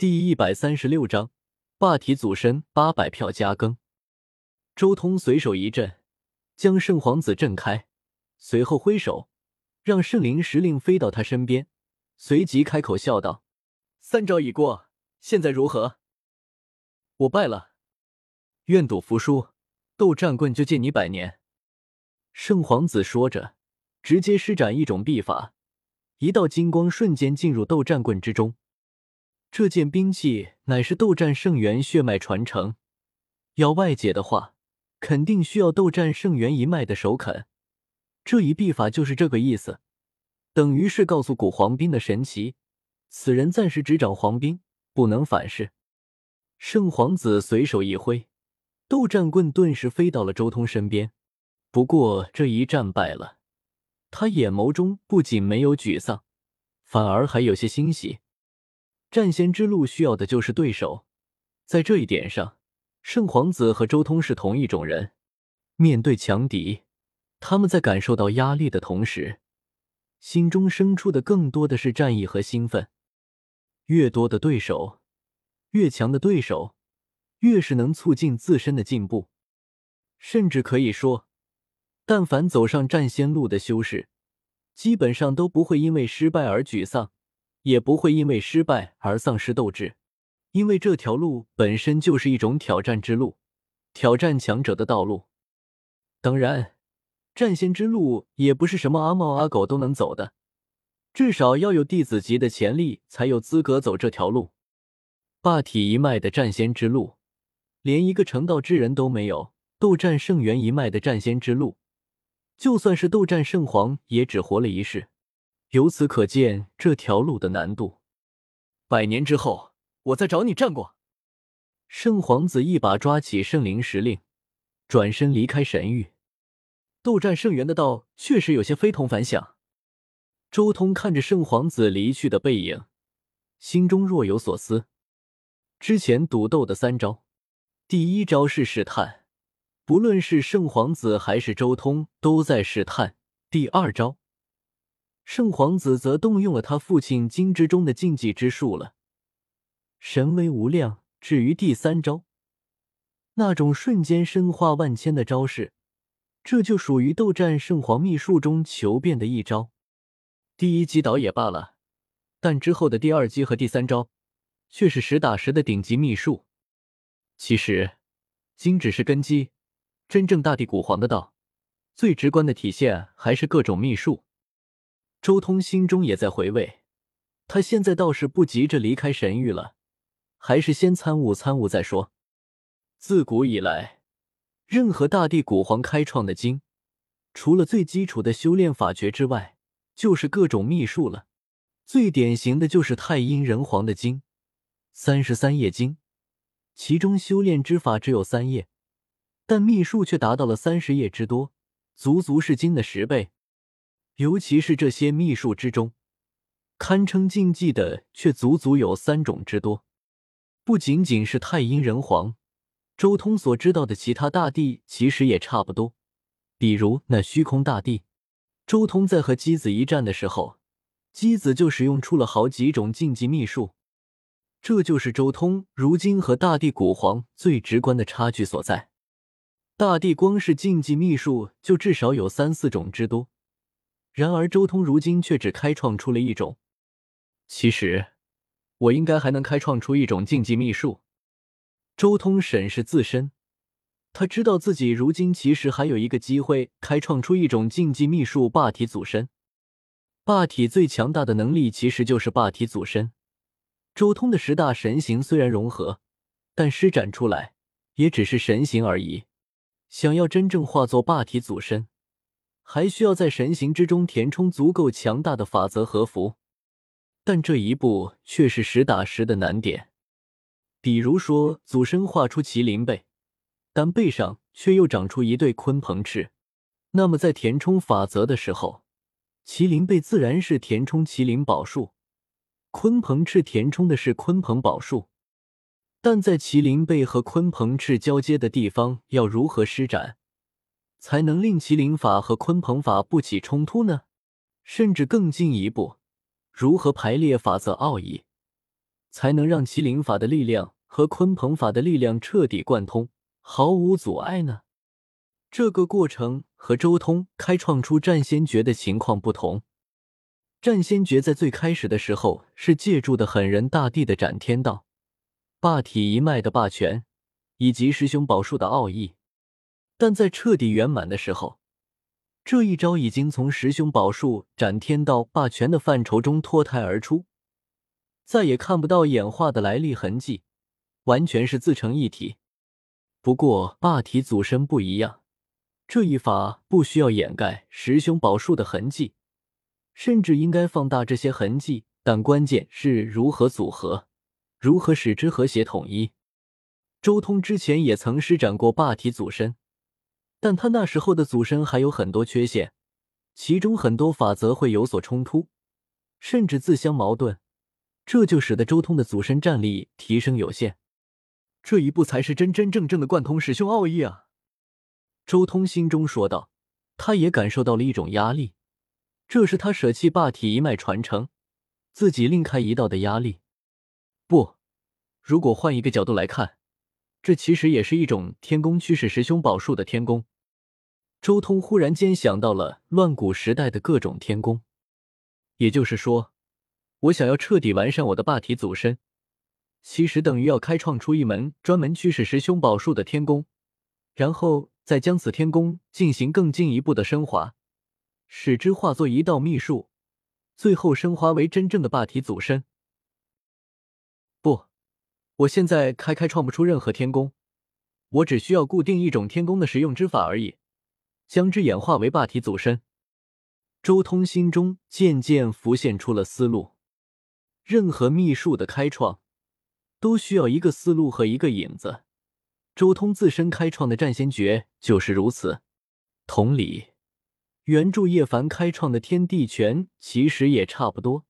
第一百三十六章霸体祖身八百票加更。周通随手一震，将圣皇子震开，随后挥手，让圣灵石令飞到他身边，随即开口笑道：“三招已过，现在如何？”我败了，愿赌服输，斗战棍就借你百年。圣皇子说着，直接施展一种秘法，一道金光瞬间进入斗战棍之中。这件兵器乃是斗战圣元血脉传承，要外解的话，肯定需要斗战圣元一脉的首肯。这一秘法就是这个意思，等于是告诉古黄兵的神奇，此人暂时执掌黄兵，不能反噬。圣皇子随手一挥，斗战棍顿时飞到了周通身边。不过这一战败了，他眼眸中不仅没有沮丧，反而还有些欣喜。战仙之路需要的就是对手，在这一点上，圣皇子和周通是同一种人。面对强敌，他们在感受到压力的同时，心中生出的更多的是战意和兴奋。越多的对手，越强的对手，越是能促进自身的进步。甚至可以说，但凡走上战仙路的修士，基本上都不会因为失败而沮丧。也不会因为失败而丧失斗志，因为这条路本身就是一种挑战之路，挑战强者的道路。当然，战仙之路也不是什么阿猫阿狗都能走的，至少要有弟子级的潜力才有资格走这条路。霸体一脉的战仙之路，连一个成道之人都没有；斗战圣元一脉的战仙之路，就算是斗战圣皇，也只活了一世。由此可见这条路的难度。百年之后，我再找你战过。圣皇子一把抓起圣灵石令，转身离开神域。斗战圣元的道确实有些非同凡响。周通看着圣皇子离去的背影，心中若有所思。之前赌斗的三招，第一招是试探，不论是圣皇子还是周通都在试探。第二招。圣皇子则动用了他父亲金之中的禁忌之术了，神威无量。至于第三招，那种瞬间身化万千的招式，这就属于斗战圣皇秘术中求变的一招。第一击倒也罢了，但之后的第二击和第三招，却是实打实的顶级秘术。其实，金只是根基，真正大地古皇的道，最直观的体现还是各种秘术。周通心中也在回味，他现在倒是不急着离开神域了，还是先参悟参悟再说。自古以来，任何大地古皇开创的经，除了最基础的修炼法诀之外，就是各种秘术了。最典型的就是太阴人皇的经，三十三页经，其中修炼之法只有三页，但秘术却达到了三十页之多，足足是经的十倍。尤其是这些秘术之中，堪称禁忌的却足足有三种之多。不仅仅是太阴人皇，周通所知道的其他大帝其实也差不多。比如那虚空大帝，周通在和姬子一战的时候，姬子就使用出了好几种禁忌秘术。这就是周通如今和大地古皇最直观的差距所在。大帝光是禁忌秘术就至少有三四种之多。然而，周通如今却只开创出了一种。其实，我应该还能开创出一种禁忌秘术。周通审视自身，他知道自己如今其实还有一个机会开创出一种禁忌秘术——霸体祖身。霸体最强大的能力其实就是霸体祖身。周通的十大神形虽然融合，但施展出来也只是神形而已。想要真正化作霸体祖身。还需要在神形之中填充足够强大的法则和符，但这一步却是实打实的难点。比如说，祖身画出麒麟背，但背上却又长出一对鲲鹏翅，那么在填充法则的时候，麒麟背自然是填充麒麟宝术，鲲鹏翅填充的是鲲鹏宝术。但在麒麟背和鲲鹏翅交接的地方，要如何施展？才能令麒麟法和鲲鹏法不起冲突呢？甚至更进一步，如何排列法则奥义？才能让麒麟法的力量和鲲鹏法的力量彻底贯通，毫无阻碍呢？这个过程和周通开创出战仙诀的情况不同。战仙诀在最开始的时候是借助的狠人大帝的斩天道、霸体一脉的霸权以及师兄宝术的奥义，但在彻底圆满的时候，这一招已经从师兄宝术、斩天道、霸权的范畴中脱胎而出，再也看不到演化的来历痕迹，完全是自成一体。不过霸体祖身不一样，这一法不需要掩盖师兄宝术的痕迹。甚至应该放大这些痕迹，但关键是如何组合，如何使之和谐统一。周通之前也曾施展过霸体祖身，但他那时候的祖身还有很多缺陷，其中很多法则会有所冲突，甚至自相矛盾，这就使得周通的祖身战力提升有限。这一步才是真真正正的贯通师兄奥义啊！周通心中说道，他也感受到了一种压力。这是他舍弃霸体一脉传承，自己另开一道的压力。不，如果换一个角度来看，这其实也是一种天宫驱使师兄宝术的天宫。周通忽然间想到了乱古时代的各种天宫，也就是说，我想要彻底完善我的霸体祖身，其实等于要开创出一门专门驱使师兄宝术的天宫，然后再将此天宫进行更进一步的升华。使之化作一道秘术，最后升华为真正的霸体祖身。我现在开开创不出任何天宫，我只需要固定一种天宫的使用之法而已，将之演化为霸体祖身。周通心中渐渐浮现出了思路。任何秘术的开创，都需要一个思路和一个影子。周通自身开创的战仙诀就是如此。同理。原著叶凡开创的天地拳其实也差不多，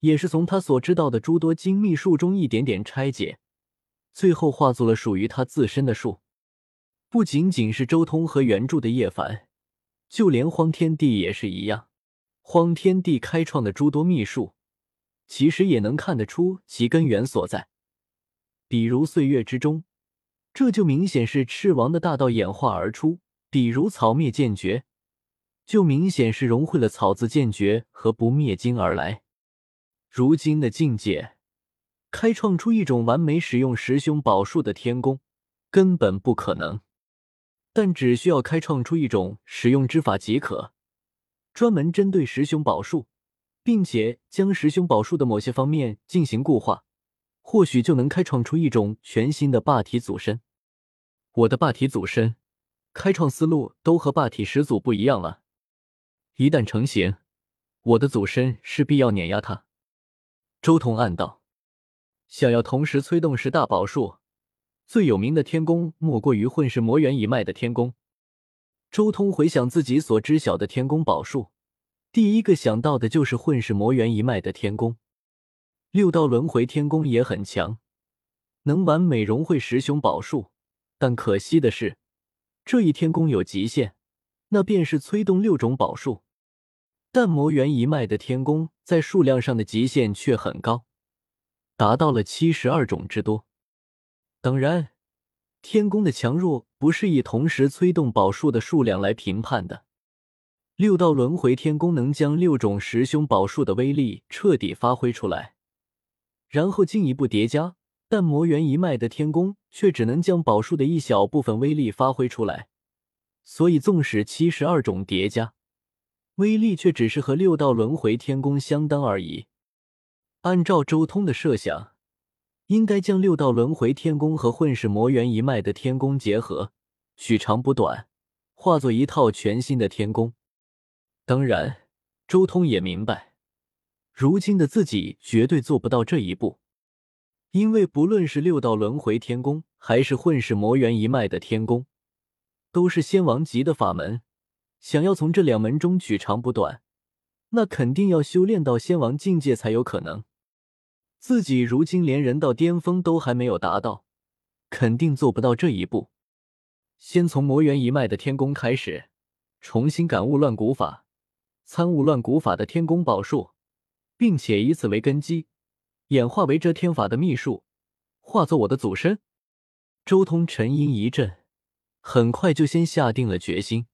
也是从他所知道的诸多精密术中一点点拆解，最后化作了属于他自身的术。不仅仅是周通和原著的叶凡，就连荒天帝也是一样。荒天帝开创的诸多秘术，其实也能看得出其根源所在。比如岁月之中，这就明显是赤王的大道演化而出；比如草灭剑诀。就明显是融汇了草字剑诀和不灭经而来。如今的境界，开创出一种完美使用十凶宝术的天宫，根本不可能。但只需要开创出一种使用之法即可，专门针对十凶宝术，并且将十凶宝术的某些方面进行固化，或许就能开创出一种全新的霸体祖身。我的霸体祖身，开创思路都和霸体始祖不一样了。一旦成型，我的祖身势必要碾压他。周通暗道：“想要同时催动十大宝术，最有名的天宫莫过于混世魔猿一脉的天宫。”周通回想自己所知晓的天宫宝术，第一个想到的就是混世魔猿一脉的天宫。六道轮回天宫也很强，能完美融汇十雄宝术，但可惜的是，这一天宫有极限，那便是催动六种宝术。但魔元一脉的天宫在数量上的极限却很高，达到了七十二种之多。当然，天宫的强弱不是以同时催动宝术的数量来评判的。六道轮回天宫能将六种十凶宝术的威力彻底发挥出来，然后进一步叠加；但魔元一脉的天宫却只能将宝术的一小部分威力发挥出来，所以纵使七十二种叠加。威力却只是和六道轮回天宫相当而已。按照周通的设想，应该将六道轮回天宫和混世魔猿一脉的天宫结合，取长补短，化作一套全新的天宫。当然，周通也明白，如今的自己绝对做不到这一步，因为不论是六道轮回天宫，还是混世魔猿一脉的天宫，都是仙王级的法门。想要从这两门中取长补短，那肯定要修炼到仙王境界才有可能。自己如今连人道巅峰都还没有达到，肯定做不到这一步。先从魔元一脉的天宫开始，重新感悟乱古法，参悟乱古法的天宫宝术，并且以此为根基，演化为遮天法的秘术，化作我的祖身？周通沉吟一阵，很快就先下定了决心。